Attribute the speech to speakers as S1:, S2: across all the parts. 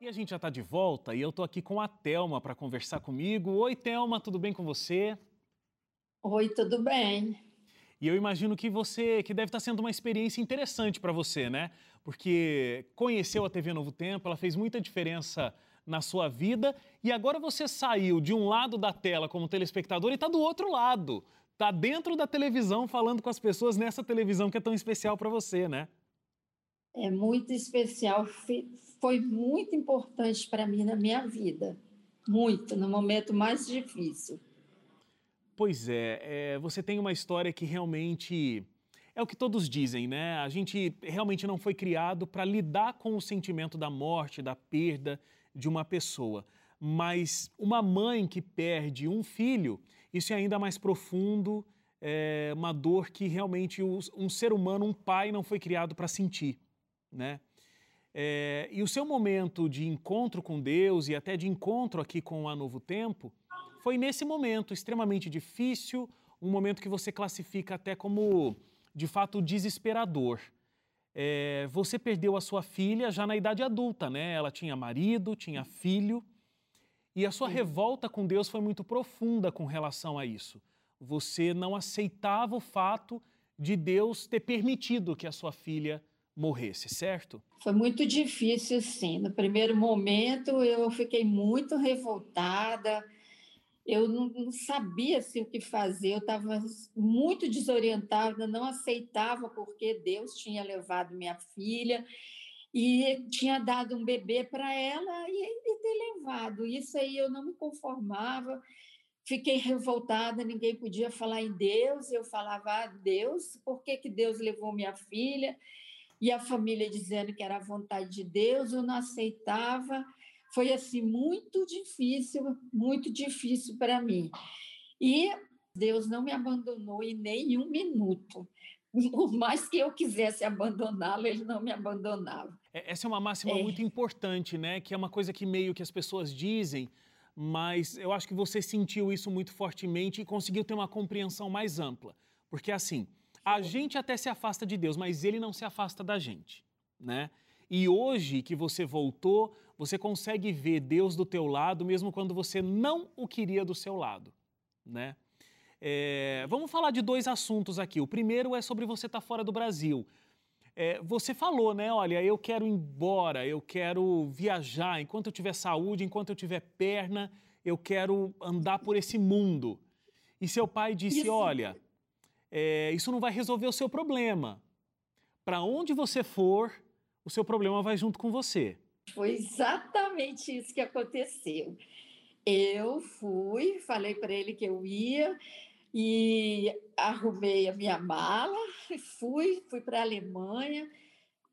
S1: E a gente já está de volta e eu estou aqui com a Telma para conversar comigo. Oi, Telma, tudo bem com você?
S2: Oi, tudo bem.
S1: E eu imagino que você, que deve estar tá sendo uma experiência interessante para você, né? Porque conheceu a TV Novo Tempo, ela fez muita diferença na sua vida e agora você saiu de um lado da tela como telespectador e está do outro lado. Está dentro da televisão falando com as pessoas nessa televisão que é tão especial para você, né?
S2: É muito especial, foi muito importante para mim na minha vida, muito, no momento mais difícil.
S1: Pois é, é, você tem uma história que realmente é o que todos dizem, né? A gente realmente não foi criado para lidar com o sentimento da morte, da perda de uma pessoa. Mas uma mãe que perde um filho, isso é ainda mais profundo, é uma dor que realmente um ser humano, um pai, não foi criado para sentir né? É, e o seu momento de encontro com Deus e até de encontro aqui com a Novo Tempo foi nesse momento extremamente difícil, um momento que você classifica até como, de fato, desesperador. É, você perdeu a sua filha já na idade adulta, né? Ela tinha marido, tinha filho, e a sua revolta com Deus foi muito profunda com relação a isso. Você não aceitava o fato de Deus ter permitido que a sua filha morresse, certo?
S2: Foi muito difícil, sim. No primeiro momento, eu fiquei muito revoltada. Eu não, não sabia assim, o que fazer. Eu estava muito desorientada, não aceitava porque Deus tinha levado minha filha e tinha dado um bebê para ela e, e ter levado. Isso aí eu não me conformava. Fiquei revoltada, ninguém podia falar em Deus. Eu falava, ah, Deus, por que, que Deus levou minha filha? E a família dizendo que era a vontade de Deus, eu não aceitava. Foi assim muito difícil, muito difícil para mim. E Deus não me abandonou em nenhum minuto. Por mais que eu quisesse abandoná-lo, ele não me abandonava.
S1: É, essa é uma máxima é. muito importante, né? Que é uma coisa que meio que as pessoas dizem, mas eu acho que você sentiu isso muito fortemente e conseguiu ter uma compreensão mais ampla. Porque assim, a gente até se afasta de Deus, mas ele não se afasta da gente, né? E hoje que você voltou, você consegue ver Deus do teu lado, mesmo quando você não o queria do seu lado, né? É, vamos falar de dois assuntos aqui. O primeiro é sobre você estar tá fora do Brasil. É, você falou, né? Olha, eu quero ir embora, eu quero viajar. Enquanto eu tiver saúde, enquanto eu tiver perna, eu quero andar por esse mundo. E seu pai disse: Isso. Olha, é, isso não vai resolver o seu problema. Para onde você for, o seu problema vai junto com você.
S2: Foi exatamente isso que aconteceu. Eu fui, falei para ele que eu ia e arrumei a minha mala, fui, fui para a Alemanha.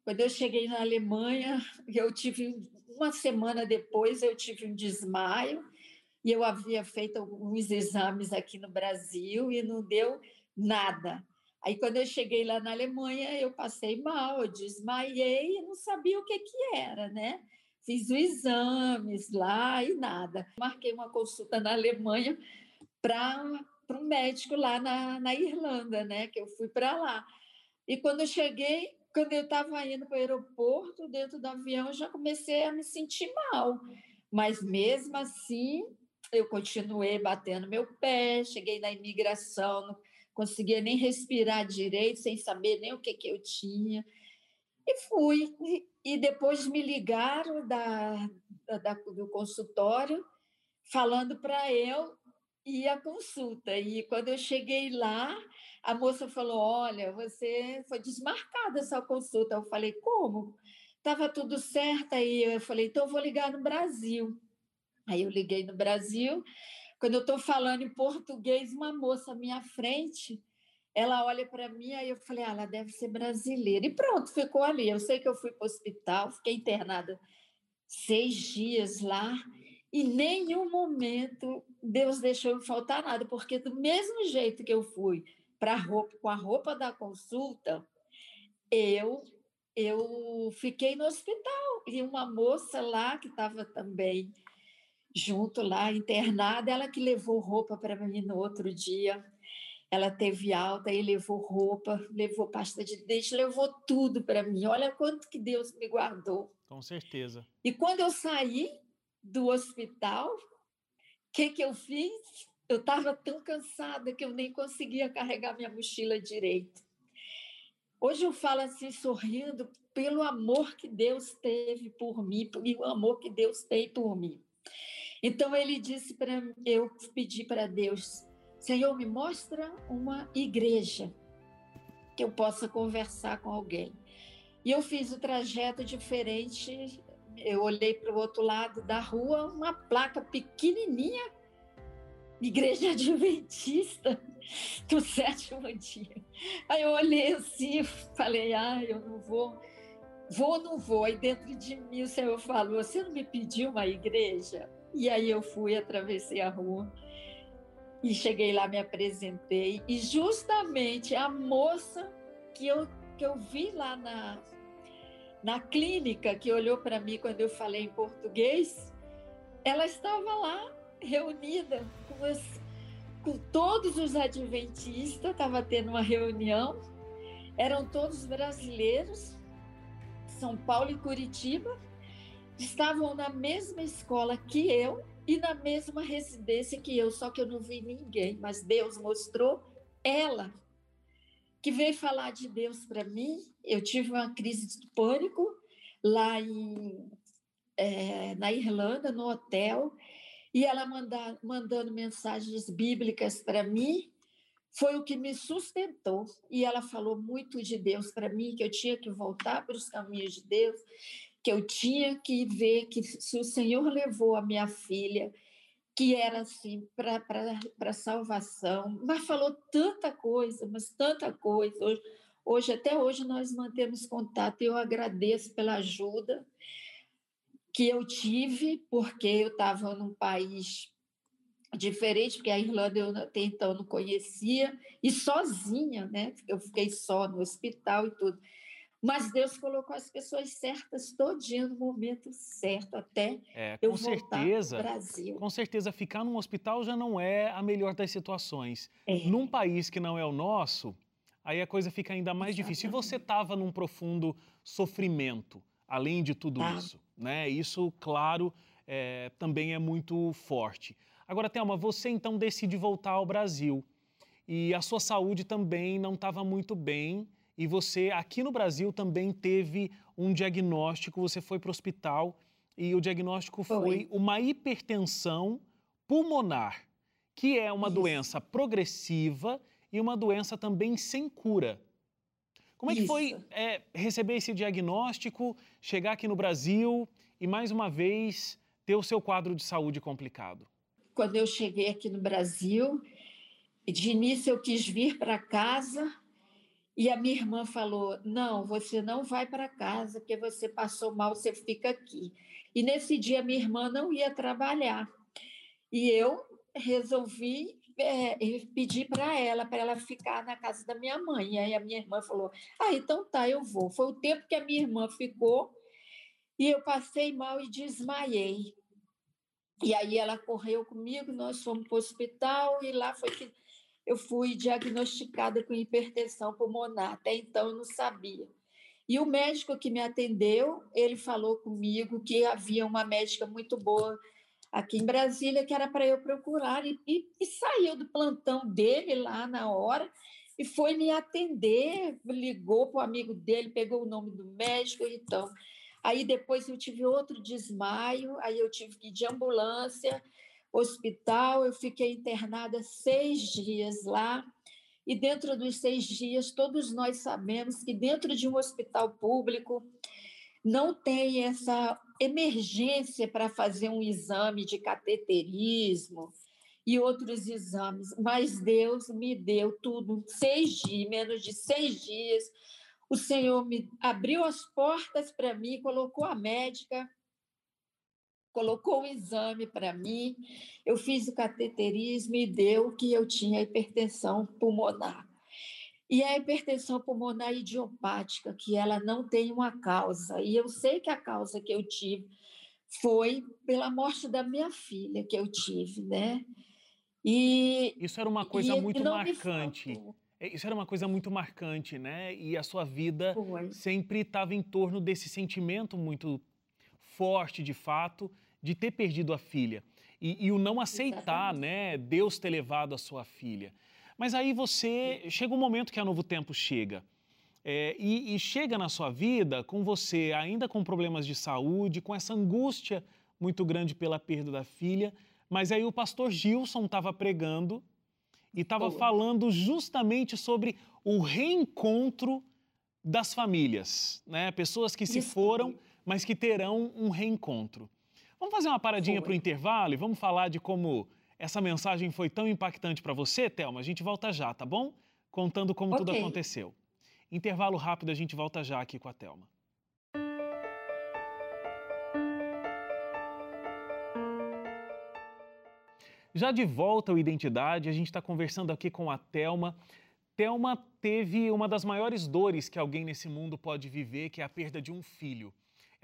S2: Quando eu cheguei na Alemanha, eu tive uma semana depois eu tive um desmaio e eu havia feito alguns exames aqui no Brasil e não deu nada. Aí, quando eu cheguei lá na Alemanha, eu passei mal, eu desmaiei e não sabia o que, que era, né? Fiz os exames lá e nada. Marquei uma consulta na Alemanha para um médico lá na, na Irlanda, né? Que eu fui para lá. E quando eu cheguei, quando eu estava indo para o aeroporto, dentro do avião, eu já comecei a me sentir mal. Mas mesmo assim, eu continuei batendo meu pé, cheguei na imigração, conseguia nem respirar direito, sem saber nem o que, que eu tinha. E fui. E depois me ligaram da, da do consultório, falando para eu ir à consulta. E quando eu cheguei lá, a moça falou: Olha, você foi desmarcada essa consulta. Eu falei: Como? Estava tudo certo. Aí eu falei: Então eu vou ligar no Brasil. Aí eu liguei no Brasil quando eu estou falando em português, uma moça à minha frente, ela olha para mim, aí eu falei, ah, ela deve ser brasileira. E pronto, ficou ali. Eu sei que eu fui para o hospital, fiquei internada seis dias lá, e nenhum momento Deus deixou eu faltar nada, porque do mesmo jeito que eu fui para roupa, com a roupa da consulta, eu eu fiquei no hospital e uma moça lá que estava também junto lá, internada, ela que levou roupa para mim no outro dia. Ela teve alta e levou roupa, levou pasta de dente, levou tudo para mim. Olha quanto que Deus me guardou.
S1: Com certeza.
S2: E quando eu saí do hospital, o que, que eu fiz? Eu estava tão cansada que eu nem conseguia carregar minha mochila direito. Hoje eu falo assim, sorrindo, pelo amor que Deus teve por mim, e o amor que Deus tem por mim. Então ele disse para eu pedi para Deus, Senhor, me mostra uma igreja que eu possa conversar com alguém. E eu fiz o trajeto diferente. Eu olhei para o outro lado da rua, uma placa pequenininha, Igreja Adventista do sétimo dia. Aí eu olhei assim, falei, ah, eu não vou, vou ou não vou. Aí dentro de mim o Senhor falou, você não me pediu uma igreja? E aí eu fui, atravessei a rua e cheguei lá, me apresentei. E justamente a moça que eu, que eu vi lá na, na clínica, que olhou para mim quando eu falei em português, ela estava lá reunida com, as, com todos os adventistas, estava tendo uma reunião, eram todos brasileiros, São Paulo e Curitiba, estavam na mesma escola que eu, e na mesma residência que eu, só que eu não vi ninguém, mas Deus mostrou ela que veio falar de Deus para mim. Eu tive uma crise de pânico lá em, é, na Irlanda, no hotel, e ela manda, mandando mensagens bíblicas para mim, foi o que me sustentou. E ela falou muito de Deus para mim, que eu tinha que voltar para os caminhos de Deus, que eu tinha que ver que se o Senhor levou a minha filha, que era assim para salvação, mas falou tanta coisa, mas tanta coisa. Hoje, hoje, até hoje, nós mantemos contato e eu agradeço pela ajuda que eu tive, porque eu estava num país diferente, porque a Irlanda eu até então não conhecia, e sozinha, né? Eu fiquei só no hospital e tudo. Mas Deus colocou as pessoas certas todinha no momento certo, até é, eu voltar certeza, para o Brasil.
S1: Com certeza, ficar num hospital já não é a melhor das situações. É. Num país que não é o nosso, aí a coisa fica ainda mais Exatamente. difícil. E você estava num profundo sofrimento, além de tudo tá. isso, né? Isso, claro, é, também é muito forte. Agora, Thelma, você então decide voltar ao Brasil e a sua saúde também não estava muito bem e você, aqui no Brasil, também teve um diagnóstico, você foi para o hospital e o diagnóstico foi, foi uma hipertensão pulmonar, que é uma Isso. doença progressiva e uma doença também sem cura. Como é que Isso. foi é, receber esse diagnóstico, chegar aqui no Brasil e, mais uma vez, ter o seu quadro de saúde complicado?
S2: Quando eu cheguei aqui no Brasil, de início eu quis vir para casa e a minha irmã falou: Não, você não vai para casa, porque você passou mal, você fica aqui. E nesse dia, minha irmã não ia trabalhar. E eu resolvi é, pedir para ela, para ela ficar na casa da minha mãe. E aí a minha irmã falou: Ah, então tá, eu vou. Foi o tempo que a minha irmã ficou e eu passei mal e desmaiei. E aí ela correu comigo, nós fomos para o hospital e lá foi que eu fui diagnosticada com hipertensão pulmonar. Até então eu não sabia. E o médico que me atendeu, ele falou comigo que havia uma médica muito boa aqui em Brasília que era para eu procurar e, e, e, saiu do plantão dele lá na hora e foi me atender, ligou para o amigo dele, pegou o nome do médico então. Aí depois eu tive outro desmaio, aí eu tive que ir de ambulância hospital, eu fiquei internada seis dias lá. E dentro dos seis dias, todos nós sabemos que dentro de um hospital público não tem essa emergência para fazer um exame de cateterismo e outros exames, mas Deus me deu tudo, seis dias, menos de seis dias. O Senhor me abriu as portas para mim, colocou a médica colocou o exame para mim, eu fiz o cateterismo e deu que eu tinha hipertensão pulmonar. E a hipertensão pulmonar idiopática, que ela não tem uma causa. E eu sei que a causa que eu tive foi pela morte da minha filha que eu tive, né?
S1: E isso era uma coisa muito marcante. É, isso era uma coisa muito marcante, né? E a sua vida foi. sempre estava em torno desse sentimento muito forte, de fato, de ter perdido a filha. E, e o não aceitar, Exatamente. né, Deus ter levado a sua filha. Mas aí você, chega um momento que a Novo Tempo chega. É, e, e, chega na sua vida com você ainda com problemas de saúde, com essa angústia muito grande pela perda da filha. Mas aí o pastor Gilson estava pregando e estava falando justamente sobre o reencontro das famílias, né? Pessoas que se Isso. foram, mas que terão um reencontro. Vamos fazer uma paradinha para o intervalo e vamos falar de como essa mensagem foi tão impactante para você, Thelma. A gente volta já, tá bom? Contando como okay. tudo aconteceu. Intervalo rápido, a gente volta já aqui com a Thelma. Já de volta ao Identidade, a gente está conversando aqui com a Thelma. Thelma teve uma das maiores dores que alguém nesse mundo pode viver, que é a perda de um filho.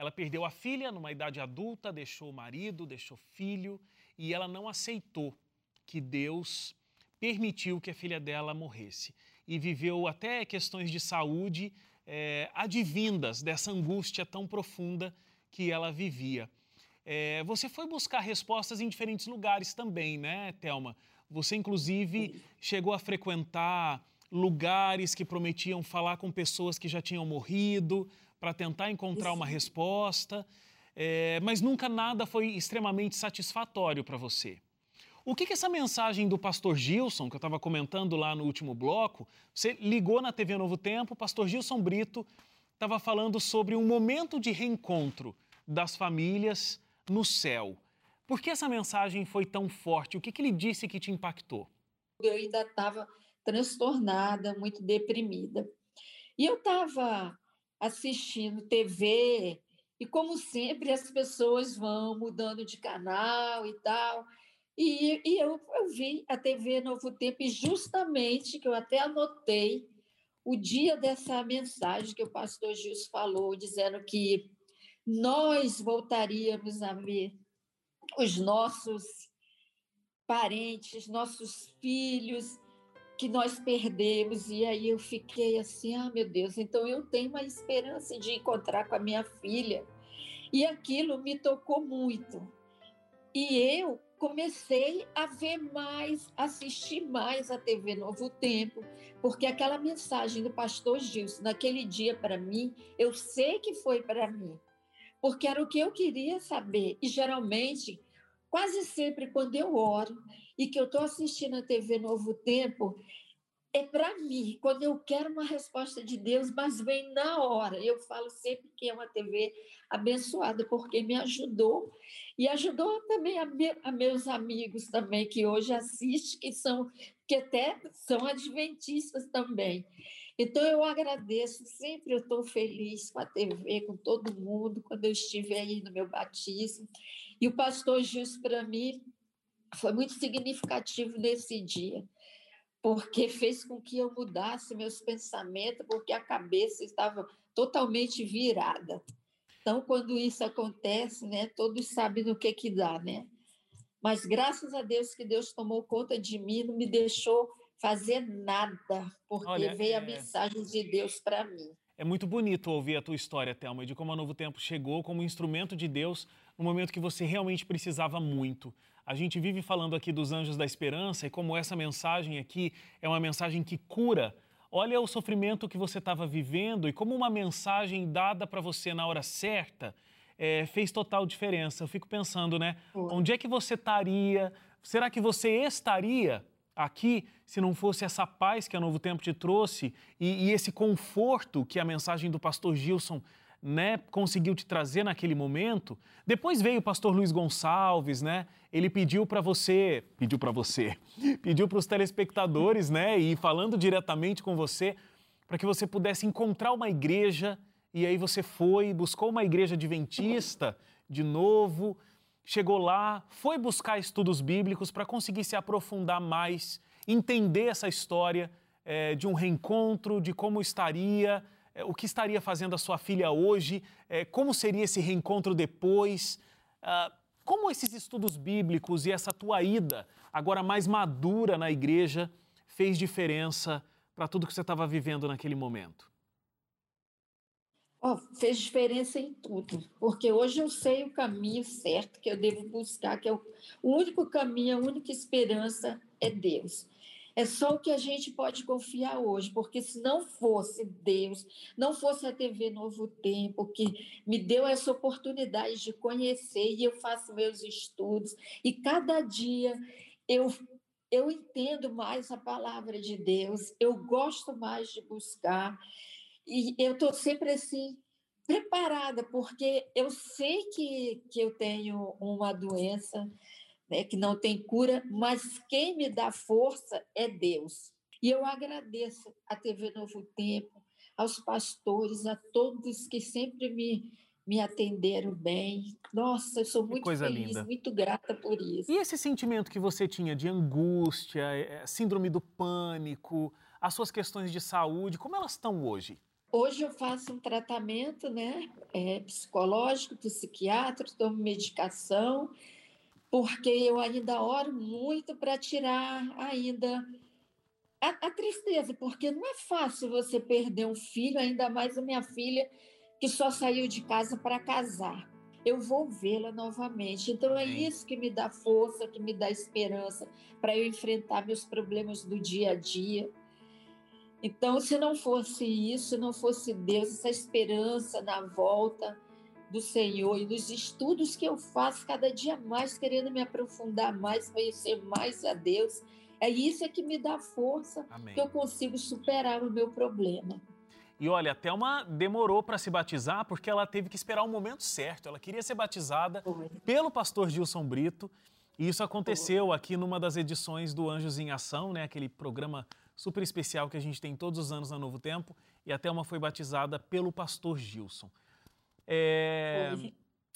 S1: Ela perdeu a filha numa idade adulta, deixou o marido, deixou filho, e ela não aceitou que Deus permitiu que a filha dela morresse. E viveu até questões de saúde é, advindas dessa angústia tão profunda que ela vivia. É, você foi buscar respostas em diferentes lugares também, né, Thelma? Você, inclusive, chegou a frequentar lugares que prometiam falar com pessoas que já tinham morrido para tentar encontrar Isso. uma resposta, é, mas nunca nada foi extremamente satisfatório para você. O que, que essa mensagem do pastor Gilson, que eu estava comentando lá no último bloco, você ligou na TV Novo Tempo, o pastor Gilson Brito estava falando sobre um momento de reencontro das famílias no céu. Por que essa mensagem foi tão forte? O que, que ele disse que te impactou?
S2: Eu ainda estava transtornada, muito deprimida. E eu estava assistindo TV, e como sempre, as pessoas vão mudando de canal e tal. E, e eu, eu vi a TV Novo Tempo, e justamente, que eu até anotei, o dia dessa mensagem que o pastor Gilson falou, dizendo que nós voltaríamos a ver os nossos parentes, nossos filhos que nós perdemos. E aí eu fiquei assim: ah, meu Deus, então eu tenho uma esperança de encontrar com a minha filha. E aquilo me tocou muito. E eu comecei a ver mais, assistir mais a TV Novo Tempo, porque aquela mensagem do pastor Gilson, naquele dia para mim, eu sei que foi para mim porque era o que eu queria saber. E geralmente, quase sempre quando eu oro e que eu estou assistindo a TV Novo Tempo, é para mim, quando eu quero uma resposta de Deus, mas vem na hora. Eu falo sempre que é uma TV abençoada, porque me ajudou. E ajudou também a, me, a meus amigos também, que hoje assistem, que são que até são adventistas também. Então, eu agradeço, sempre eu estou feliz com a TV, com todo mundo, quando eu estive aí no meu batismo. E o pastor Gilson, para mim, foi muito significativo nesse dia, porque fez com que eu mudasse meus pensamentos, porque a cabeça estava totalmente virada. Então, quando isso acontece, né, todos sabem no que que dá, né? Mas graças a Deus que Deus tomou conta de mim, não me deixou fazer nada, porque Olha, veio é... a mensagem de Deus para mim.
S1: É muito bonito ouvir a tua história, Thelma, de como a Novo Tempo chegou como instrumento de Deus no momento que você realmente precisava muito. A gente vive falando aqui dos anjos da esperança e como essa mensagem aqui é uma mensagem que cura. Olha o sofrimento que você estava vivendo e como uma mensagem dada para você na hora certa é, fez total diferença. Eu fico pensando, né? Onde é que você estaria? Será que você estaria aqui se não fosse essa paz que a Novo Tempo te trouxe e, e esse conforto que a mensagem do pastor Gilson né, conseguiu te trazer naquele momento. Depois veio o pastor Luiz Gonçalves, né? Ele pediu para você, pediu para você, pediu para os telespectadores, né, e falando diretamente com você, para que você pudesse encontrar uma igreja. E aí você foi, buscou uma igreja adventista de novo, chegou lá, foi buscar estudos bíblicos para conseguir se aprofundar mais, entender essa história é, de um reencontro, de como estaria, é, o que estaria fazendo a sua filha hoje, é, como seria esse reencontro depois. Ah, como esses estudos bíblicos e essa tua ida, agora mais madura na igreja, fez diferença para tudo que você estava vivendo naquele momento?
S2: Oh, fez diferença em tudo, porque hoje eu sei o caminho certo que eu devo buscar, que é o, o único caminho, a única esperança é Deus. É só o que a gente pode confiar hoje, porque se não fosse Deus, não fosse a TV Novo Tempo, que me deu essa oportunidade de conhecer, e eu faço meus estudos, e cada dia eu, eu entendo mais a palavra de Deus, eu gosto mais de buscar, e eu estou sempre assim, preparada, porque eu sei que, que eu tenho uma doença né, que não tem cura, mas quem me dá força é Deus. E eu agradeço a TV Novo Tempo, aos pastores, a todos que sempre me, me atenderam bem. Nossa, eu sou muito feliz,
S1: linda.
S2: muito grata por isso.
S1: E esse sentimento que você tinha de angústia, eh, síndrome do pânico, as suas questões de saúde, como elas estão hoje?
S2: Hoje eu faço um tratamento né, é, psicológico, psiquiátrico, tomo medicação, porque eu ainda oro muito para tirar ainda a, a, tristeza, porque não é fácil você perder um filho, ainda mais a minha filha, que só saiu de casa para casar. Eu vou vê-la novamente. Então é isso que me dá força, que me dá esperança para eu enfrentar meus problemas do dia a dia então, se não fosse isso, se não fosse Deus, essa esperança na volta do Senhor e dos estudos que eu faço cada dia mais, querendo me aprofundar mais, conhecer mais a Deus, é isso é que me dá força Amém. que eu consigo superar o meu problema.
S1: E olha, a Thelma demorou para se batizar porque ela teve que esperar o momento certo. Ela queria ser batizada Foi. pelo pastor Gilson Brito. E isso aconteceu Foi. aqui numa das edições do Anjos em Ação, né? aquele programa super especial que a gente tem todos os anos na Novo Tempo, e a Thelma foi batizada pelo pastor Gilson. É...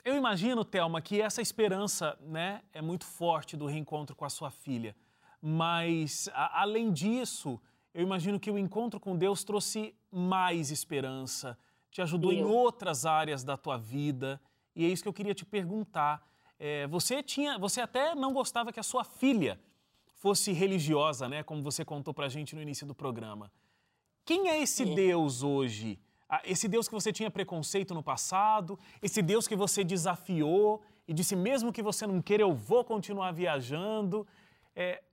S1: Eu imagino, Thelma, que essa esperança né, é muito forte do reencontro com a sua filha, mas, a, além disso, eu imagino que o encontro com Deus trouxe mais esperança, te ajudou eu. em outras áreas da tua vida, e é isso que eu queria te perguntar. É, você tinha, você até não gostava que a sua filha fosse religiosa, né, como você contou para a gente no início do programa. Quem é esse é. Deus hoje? Ah, esse Deus que você tinha preconceito no passado, esse Deus que você desafiou e disse mesmo que você não queira, eu vou continuar viajando. É,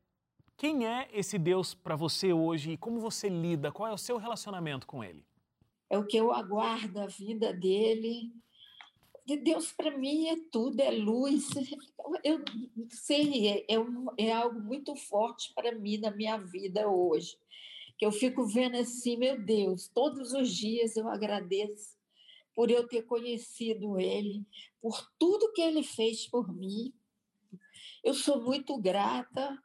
S1: quem é esse Deus para você hoje e como você lida? Qual é o seu relacionamento com ele?
S2: É o que eu aguardo a vida dele, de Deus para mim é tudo, é luz. Eu sei, é, é, é algo muito forte para mim na minha vida hoje. Que eu fico vendo assim, meu Deus, todos os dias eu agradeço por eu ter conhecido Ele, por tudo que Ele fez por mim. Eu sou muito grata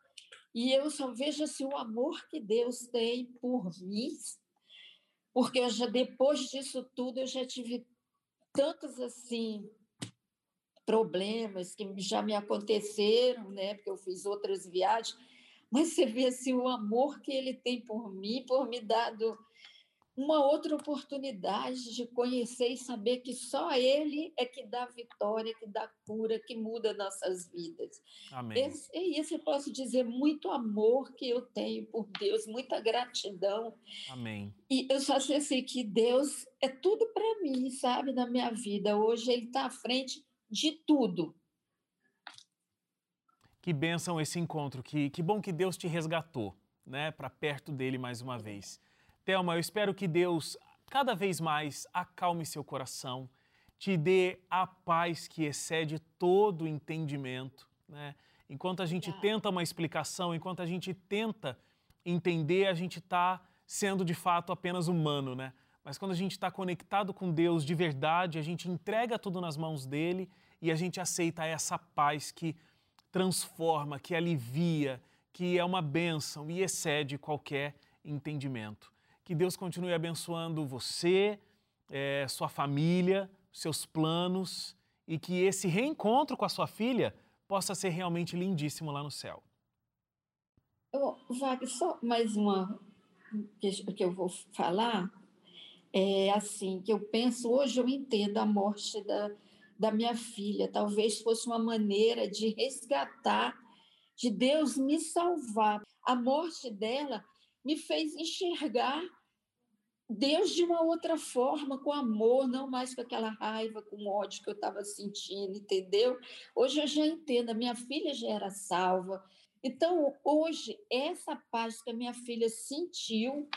S2: e eu só vejo assim, o amor que Deus tem por mim, porque já, depois disso tudo eu já tive tantos assim problemas que já me aconteceram, né? Porque eu fiz outras viagens, mas você vê assim o amor que ele tem por mim, por me dado uma outra oportunidade de conhecer e saber que só Ele é que dá vitória, que dá cura, que muda nossas vidas.
S1: Amém.
S2: Esse, é isso eu posso dizer, muito amor que eu tenho por Deus, muita gratidão.
S1: Amém.
S2: E eu só sei assim, que Deus é tudo para mim, sabe, na minha vida. Hoje Ele está à frente de tudo.
S1: Que bênção esse encontro, que, que bom que Deus te resgatou, né, para perto dele mais uma vez. Thelma, eu espero que Deus cada vez mais acalme seu coração, te dê a paz que excede todo o entendimento. Né? Enquanto a gente tenta uma explicação, enquanto a gente tenta entender, a gente está sendo de fato apenas humano, né? Mas quando a gente está conectado com Deus de verdade, a gente entrega tudo nas mãos dele e a gente aceita essa paz que transforma, que alivia, que é uma bênção e excede qualquer entendimento. Que Deus continue abençoando você, é, sua família, seus planos e que esse reencontro com a sua filha possa ser realmente lindíssimo lá no céu.
S2: Oh, Wagner, só mais uma que eu vou falar. É assim, que eu penso, hoje eu entendo a morte da, da minha filha. Talvez fosse uma maneira de resgatar, de Deus me salvar. A morte dela me fez enxergar Deus de uma outra forma, com amor, não mais com aquela raiva, com ódio que eu estava sentindo, entendeu? Hoje eu já entendo, a minha filha já era salva. Então, hoje, essa paz que a minha filha sentiu,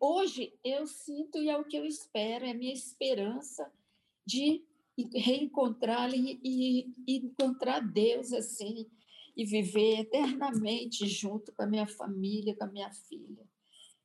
S2: hoje eu sinto e é o que eu espero, é a minha esperança de reencontrá-la e, e, e encontrar Deus assim, e viver eternamente junto com a minha família, com a minha filha.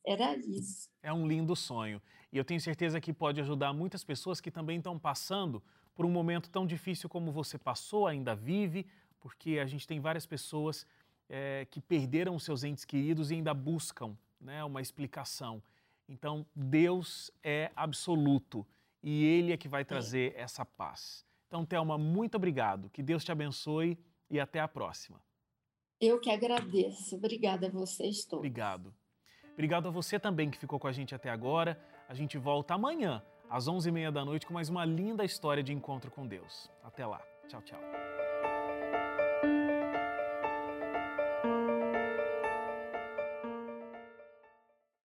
S2: Era isso.
S1: É um lindo sonho. E eu tenho certeza que pode ajudar muitas pessoas que também estão passando por um momento tão difícil como você passou, ainda vive, porque a gente tem várias pessoas é, que perderam seus entes queridos e ainda buscam né, uma explicação. Então, Deus é absoluto e Ele é que vai trazer é. essa paz. Então, Thelma, muito obrigado. Que Deus te abençoe e até a próxima.
S2: Eu que agradeço. Obrigada a vocês todos.
S1: Obrigado. Obrigado a você também que ficou com a gente até agora. A gente volta amanhã, às 11h30 da noite, com mais uma linda história de encontro com Deus. Até lá. Tchau, tchau.